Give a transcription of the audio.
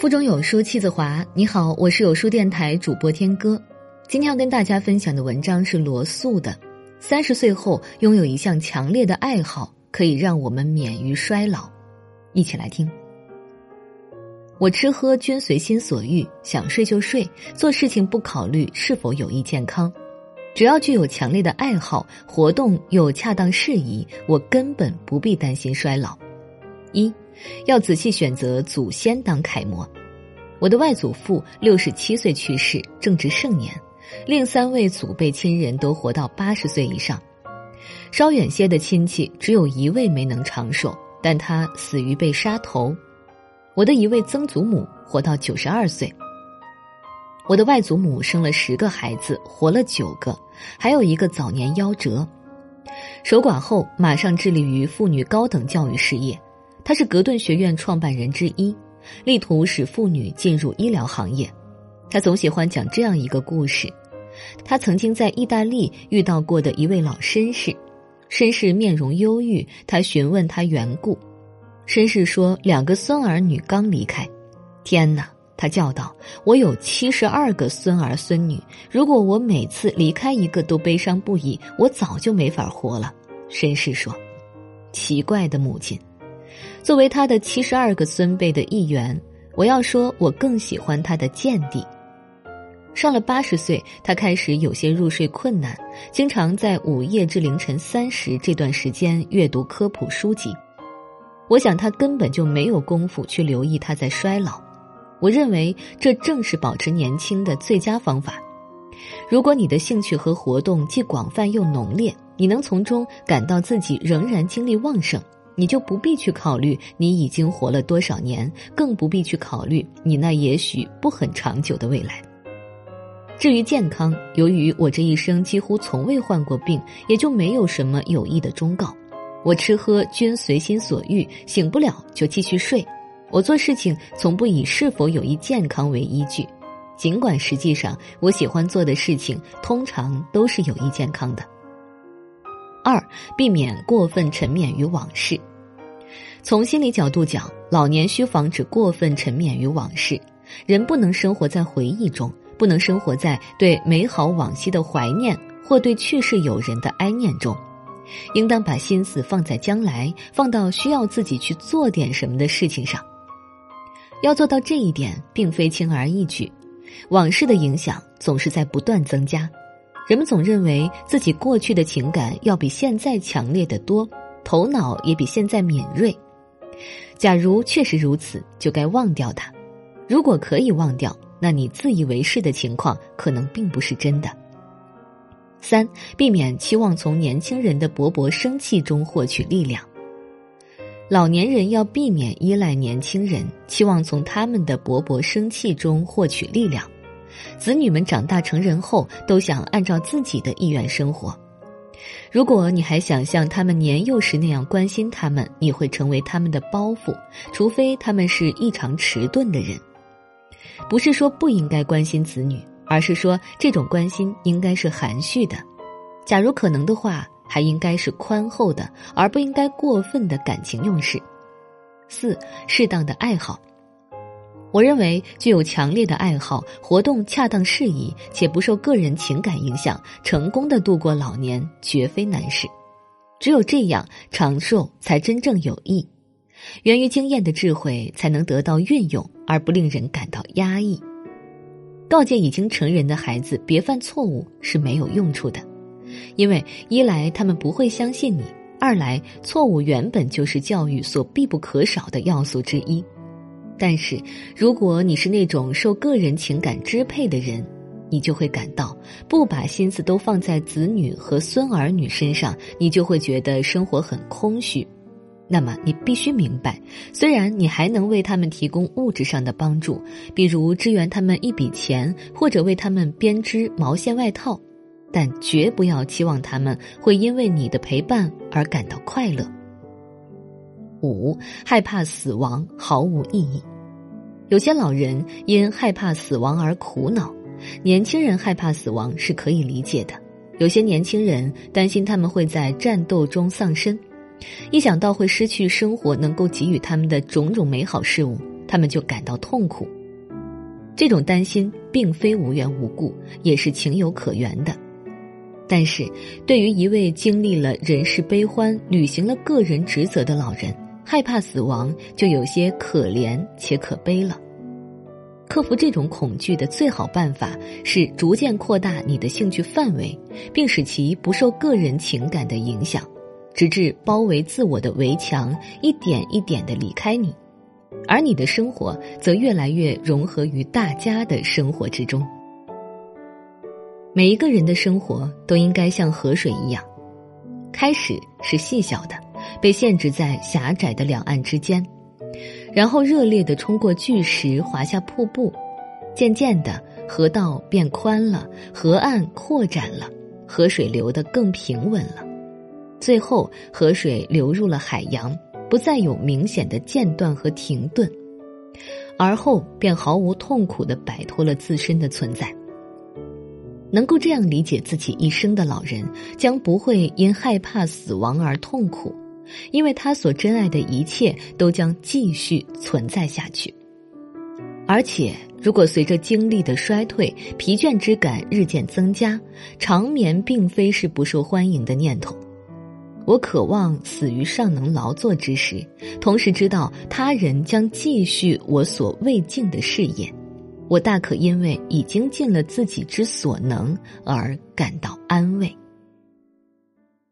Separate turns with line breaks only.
腹中有书气自华。你好，我是有书电台主播天歌。今天要跟大家分享的文章是罗素的《三十岁后拥有一项强烈的爱好，可以让我们免于衰老》。一起来听。我吃喝均随心所欲，想睡就睡，做事情不考虑是否有益健康，只要具有强烈的爱好，活动又恰当适宜，我根本不必担心衰老。一。要仔细选择祖先当楷模。我的外祖父六十七岁去世，正值盛年；另三位祖辈亲人都活到八十岁以上。稍远些的亲戚只有一位没能长寿，但他死于被杀头。我的一位曾祖母活到九十二岁。我的外祖母生了十个孩子，活了九个，还有一个早年夭折。守寡后，马上致力于妇女高等教育事业。他是格顿学院创办人之一，力图使妇女进入医疗行业。他总喜欢讲这样一个故事：他曾经在意大利遇到过的一位老绅士，绅士面容忧郁。他询问他缘故，绅士说：“两个孙儿女刚离开。”天哪！他叫道：“我有七十二个孙儿孙女，如果我每次离开一个都悲伤不已，我早就没法活了。”绅士说：“奇怪的母亲。”作为他的七十二个孙辈的一员，我要说，我更喜欢他的见地。上了八十岁，他开始有些入睡困难，经常在午夜至凌晨三时这段时间阅读科普书籍。我想他根本就没有功夫去留意他在衰老。我认为这正是保持年轻的最佳方法。如果你的兴趣和活动既广泛又浓烈，你能从中感到自己仍然精力旺盛。你就不必去考虑你已经活了多少年，更不必去考虑你那也许不很长久的未来。至于健康，由于我这一生几乎从未患过病，也就没有什么有益的忠告。我吃喝均随心所欲，醒不了就继续睡。我做事情从不以是否有益健康为依据，尽管实际上我喜欢做的事情通常都是有益健康的。二，避免过分沉湎于往事。从心理角度讲，老年需防止过分沉湎于往事。人不能生活在回忆中，不能生活在对美好往昔的怀念或对去世友人的哀念中，应当把心思放在将来，放到需要自己去做点什么的事情上。要做到这一点，并非轻而易举。往事的影响总是在不断增加，人们总认为自己过去的情感要比现在强烈的多，头脑也比现在敏锐。假如确实如此，就该忘掉它。如果可以忘掉，那你自以为是的情况可能并不是真的。三、避免期望从年轻人的勃勃生气中获取力量。老年人要避免依赖年轻人，期望从他们的勃勃生气中获取力量。子女们长大成人后，都想按照自己的意愿生活。如果你还想像他们年幼时那样关心他们，你会成为他们的包袱。除非他们是异常迟钝的人，不是说不应该关心子女，而是说这种关心应该是含蓄的。假如可能的话，还应该是宽厚的，而不应该过分的感情用事。四，适当的爱好。我认为，具有强烈的爱好、活动恰当适宜且不受个人情感影响，成功的度过老年绝非难事。只有这样，长寿才真正有益。源于经验的智慧才能得到运用，而不令人感到压抑。告诫已经成人的孩子别犯错误是没有用处的，因为一来他们不会相信你，二来错误原本就是教育所必不可少的要素之一。但是，如果你是那种受个人情感支配的人，你就会感到不把心思都放在子女和孙儿女身上，你就会觉得生活很空虚。那么，你必须明白，虽然你还能为他们提供物质上的帮助，比如支援他们一笔钱，或者为他们编织毛线外套，但绝不要期望他们会因为你的陪伴而感到快乐。五，害怕死亡毫无意义。有些老人因害怕死亡而苦恼，年轻人害怕死亡是可以理解的。有些年轻人担心他们会在战斗中丧生，一想到会失去生活能够给予他们的种种美好事物，他们就感到痛苦。这种担心并非无缘无故，也是情有可原的。但是，对于一位经历了人世悲欢、履行了个人职责的老人，害怕死亡就有些可怜且可悲了。克服这种恐惧的最好办法是逐渐扩大你的兴趣范围，并使其不受个人情感的影响，直至包围自我的围墙一点一点的离开你，而你的生活则越来越融合于大家的生活之中。每一个人的生活都应该像河水一样，开始是细小的，被限制在狭窄的两岸之间。然后热烈地冲过巨石，滑下瀑布，渐渐的，河道变宽了，河岸扩展了，河水流得更平稳了。最后，河水流入了海洋，不再有明显的间断和停顿，而后便毫无痛苦地摆脱了自身的存在。能够这样理解自己一生的老人，将不会因害怕死亡而痛苦。因为他所珍爱的一切都将继续存在下去，而且如果随着精力的衰退，疲倦之感日渐增加，长眠并非是不受欢迎的念头。我渴望死于尚能劳作之时，同时知道他人将继续我所未尽的事业，我大可因为已经尽了自己之所能而感到安慰。